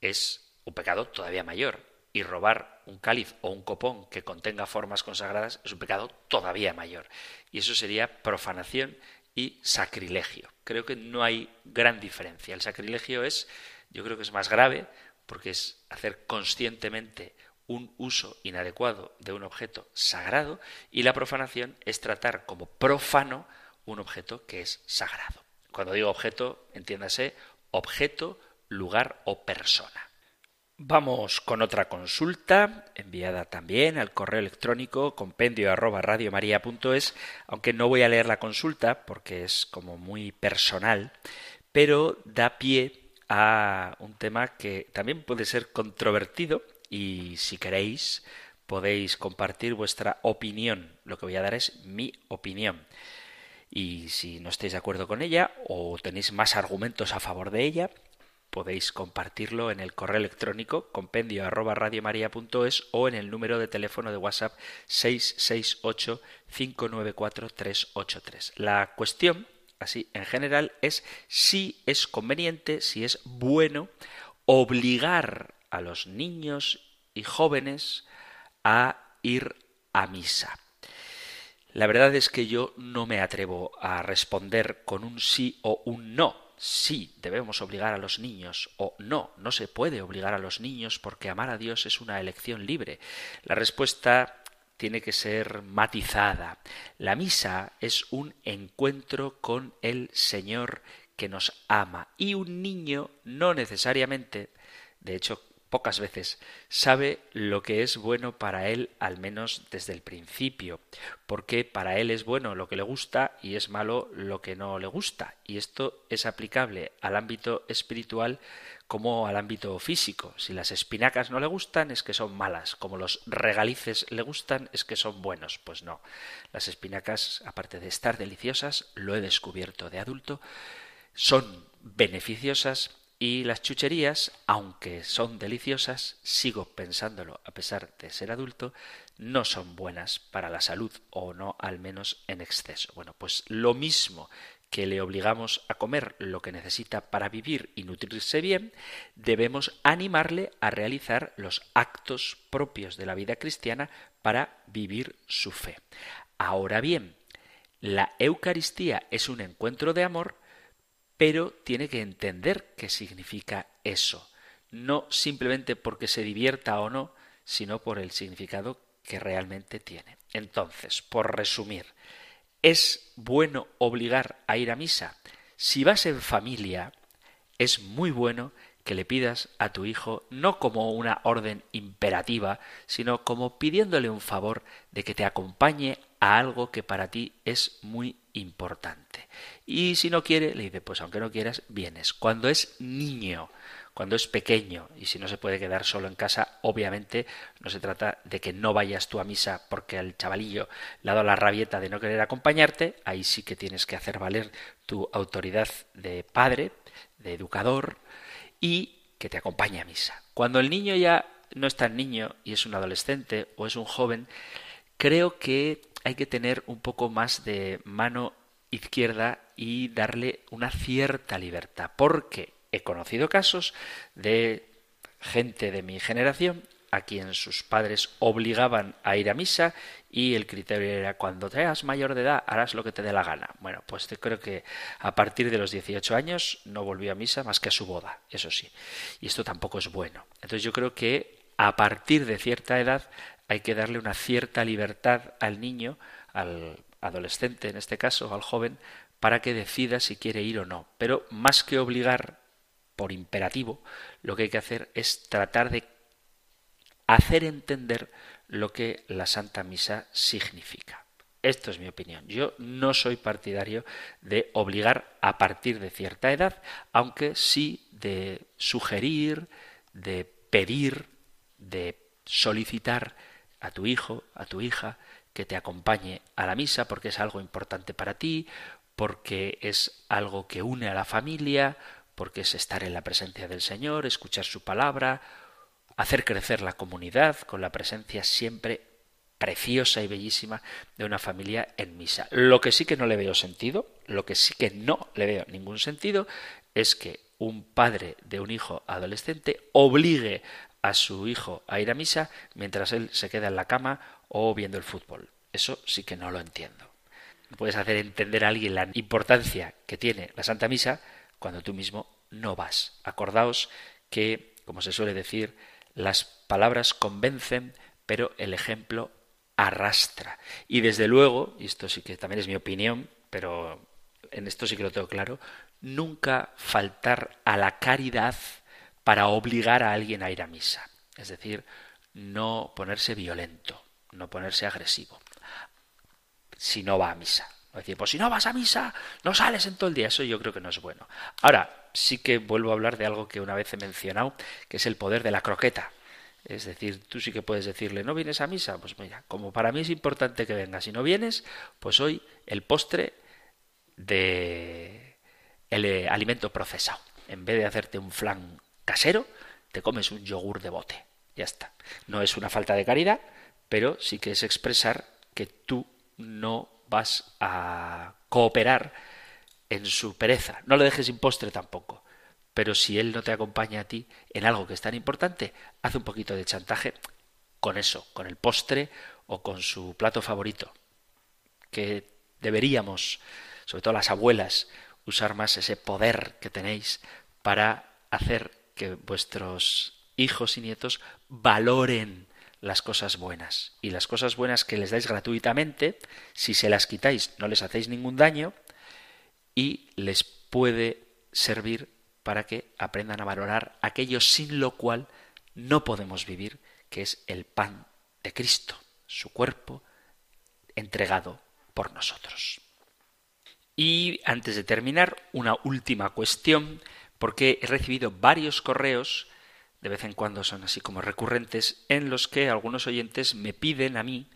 es un pecado todavía mayor. Y robar un cáliz o un copón que contenga formas consagradas es un pecado todavía mayor. Y eso sería profanación y sacrilegio. Creo que no hay gran diferencia. El sacrilegio es, yo creo que es más grave, porque es hacer conscientemente un uso inadecuado de un objeto sagrado y la profanación es tratar como profano un objeto que es sagrado. Cuando digo objeto, entiéndase objeto, lugar o persona. Vamos con otra consulta, enviada también al correo electrónico compendio arroba aunque no voy a leer la consulta porque es como muy personal, pero da pie a un tema que también puede ser controvertido y si queréis podéis compartir vuestra opinión. Lo que voy a dar es mi opinión. Y si no estáis de acuerdo con ella o tenéis más argumentos a favor de ella, podéis compartirlo en el correo electrónico compendio arroba o en el número de teléfono de WhatsApp 668 594 383. La cuestión así en general, es si es conveniente, si es bueno obligar a los niños y jóvenes a ir a misa. La verdad es que yo no me atrevo a responder con un sí o un no. Sí, debemos obligar a los niños o no, no se puede obligar a los niños porque amar a Dios es una elección libre. La respuesta tiene que ser matizada. La misa es un encuentro con el Señor que nos ama y un niño no necesariamente, de hecho pocas veces, sabe lo que es bueno para él, al menos desde el principio, porque para él es bueno lo que le gusta y es malo lo que no le gusta. Y esto es aplicable al ámbito espiritual como al ámbito físico. Si las espinacas no le gustan es que son malas, como los regalices le gustan es que son buenos. Pues no, las espinacas, aparte de estar deliciosas, lo he descubierto de adulto, son beneficiosas y las chucherías, aunque son deliciosas, sigo pensándolo a pesar de ser adulto, no son buenas para la salud o no al menos en exceso. Bueno, pues lo mismo que le obligamos a comer lo que necesita para vivir y nutrirse bien, debemos animarle a realizar los actos propios de la vida cristiana para vivir su fe. Ahora bien, la Eucaristía es un encuentro de amor pero tiene que entender qué significa eso, no simplemente porque se divierta o no, sino por el significado que realmente tiene. Entonces, por resumir, ¿es bueno obligar a ir a misa? Si vas en familia, es muy bueno que le pidas a tu hijo no como una orden imperativa, sino como pidiéndole un favor de que te acompañe a algo que para ti es muy importante. Y si no quiere, le dice, pues aunque no quieras, vienes. Cuando es niño, cuando es pequeño y si no se puede quedar solo en casa, obviamente no se trata de que no vayas tú a misa porque al chavalillo le ha dado la rabieta de no querer acompañarte, ahí sí que tienes que hacer valer tu autoridad de padre, de educador y que te acompañe a misa. Cuando el niño ya no es tan niño y es un adolescente o es un joven, creo que hay que tener un poco más de mano izquierda y darle una cierta libertad, porque he conocido casos de gente de mi generación a quien sus padres obligaban a ir a misa y el criterio era cuando seas mayor de edad harás lo que te dé la gana. Bueno, pues creo que a partir de los 18 años no volvió a misa más que a su boda, eso sí. Y esto tampoco es bueno. Entonces yo creo que a partir de cierta edad hay que darle una cierta libertad al niño, al adolescente en este caso, al joven, para que decida si quiere ir o no. Pero más que obligar por imperativo, lo que hay que hacer es tratar de hacer entender lo que la Santa Misa significa. Esto es mi opinión. Yo no soy partidario de obligar a partir de cierta edad, aunque sí de sugerir, de pedir, de solicitar a tu hijo, a tu hija, que te acompañe a la misa porque es algo importante para ti, porque es algo que une a la familia, porque es estar en la presencia del Señor, escuchar su palabra, hacer crecer la comunidad con la presencia siempre preciosa y bellísima de una familia en misa. Lo que sí que no le veo sentido, lo que sí que no le veo ningún sentido, es que un padre de un hijo adolescente obligue a su hijo a ir a misa mientras él se queda en la cama o viendo el fútbol. Eso sí que no lo entiendo. Puedes hacer entender a alguien la importancia que tiene la Santa Misa cuando tú mismo no vas. Acordaos que, como se suele decir, las palabras convencen, pero el ejemplo arrastra. Y desde luego, y esto sí que también es mi opinión, pero en esto sí que lo tengo claro, nunca faltar a la caridad para obligar a alguien a ir a misa. Es decir, no ponerse violento, no ponerse agresivo, si no va a misa. Es decir, pues si no vas a misa, no sales en todo el día. Eso yo creo que no es bueno. Ahora, sí que vuelvo a hablar de algo que una vez he mencionado, que es el poder de la croqueta. Es decir, tú sí que puedes decirle, ¿no vienes a misa? Pues mira, como para mí es importante que vengas. Si no vienes, pues hoy el postre de el eh, alimento procesado. En vez de hacerte un flan casero, te comes un yogur de bote. Ya está. No es una falta de caridad, pero sí que es expresar que tú no vas a cooperar en su pereza. No le dejes sin postre tampoco. Pero si él no te acompaña a ti en algo que es tan importante, haz un poquito de chantaje con eso, con el postre o con su plato favorito. Que deberíamos, sobre todo las abuelas, usar más ese poder que tenéis para hacer que vuestros hijos y nietos valoren las cosas buenas. Y las cosas buenas que les dais gratuitamente, si se las quitáis no les hacéis ningún daño y les puede servir para que aprendan a valorar aquello sin lo cual no podemos vivir, que es el pan de Cristo, su cuerpo entregado por nosotros. Y antes de terminar, una última cuestión, porque he recibido varios correos de vez en cuando son así como recurrentes, en los que algunos oyentes me piden a mí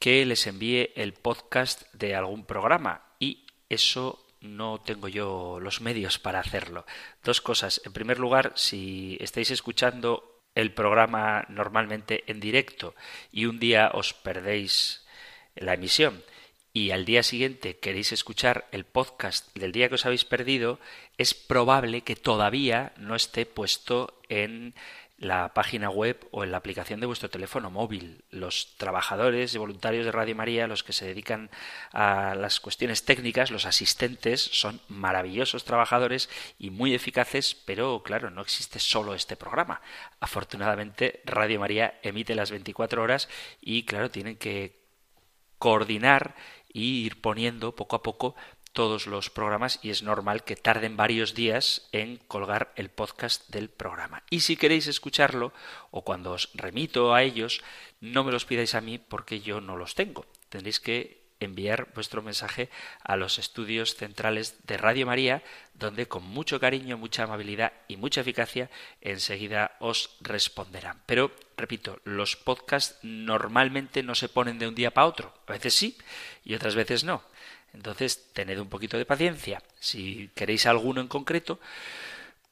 que les envíe el podcast de algún programa y eso no tengo yo los medios para hacerlo. Dos cosas. En primer lugar, si estáis escuchando el programa normalmente en directo y un día os perdéis la emisión y al día siguiente queréis escuchar el podcast del día que os habéis perdido, es probable que todavía no esté puesto en la página web o en la aplicación de vuestro teléfono móvil. Los trabajadores y voluntarios de Radio María, los que se dedican a las cuestiones técnicas, los asistentes, son maravillosos trabajadores y muy eficaces, pero claro, no existe solo este programa. Afortunadamente, Radio María emite las 24 horas y claro, tienen que coordinar y ir poniendo poco a poco todos los programas y es normal que tarden varios días en colgar el podcast del programa. Y si queréis escucharlo o cuando os remito a ellos, no me los pidáis a mí porque yo no los tengo. Tendréis que enviar vuestro mensaje a los estudios centrales de Radio María, donde con mucho cariño, mucha amabilidad y mucha eficacia enseguida os responderán. Pero, repito, los podcasts normalmente no se ponen de un día para otro. A veces sí y otras veces no. Entonces, tened un poquito de paciencia, si queréis alguno en concreto,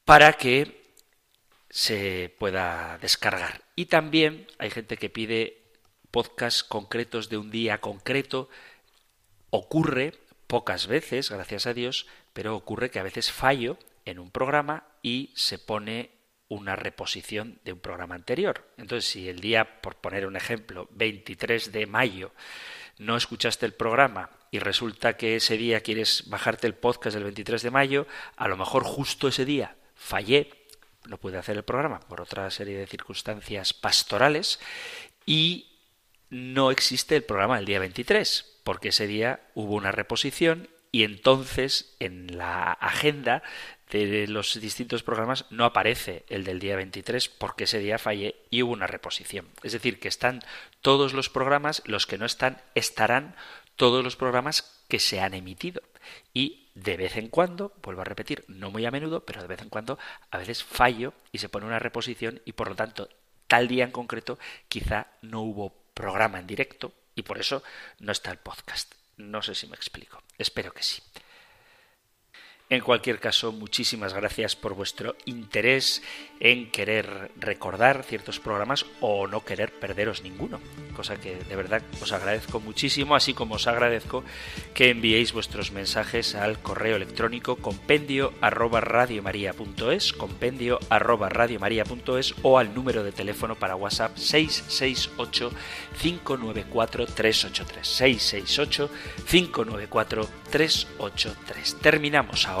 para que se pueda descargar. Y también hay gente que pide podcasts concretos de un día concreto. Ocurre pocas veces, gracias a Dios, pero ocurre que a veces fallo en un programa y se pone una reposición de un programa anterior. Entonces, si el día, por poner un ejemplo, 23 de mayo, no escuchaste el programa y resulta que ese día quieres bajarte el podcast del 23 de mayo, a lo mejor justo ese día fallé, no pude hacer el programa por otra serie de circunstancias pastorales y no existe el programa del día 23, porque ese día hubo una reposición y entonces en la agenda de los distintos programas no aparece el del día 23 porque ese día fallé y hubo una reposición. Es decir, que están todos los programas, los que no están estarán todos los programas que se han emitido. Y de vez en cuando, vuelvo a repetir, no muy a menudo, pero de vez en cuando, a veces fallo y se pone una reposición y por lo tanto, tal día en concreto, quizá no hubo programa en directo y por eso no está el podcast. No sé si me explico. Espero que sí. En cualquier caso, muchísimas gracias por vuestro interés en querer recordar ciertos programas o no querer perderos ninguno, cosa que de verdad os agradezco muchísimo, así como os agradezco que enviéis vuestros mensajes al correo electrónico compendio arroba compendio arroba radiomaria.es o al número de teléfono para WhatsApp 668 594 383 668 594 383. Terminamos ahora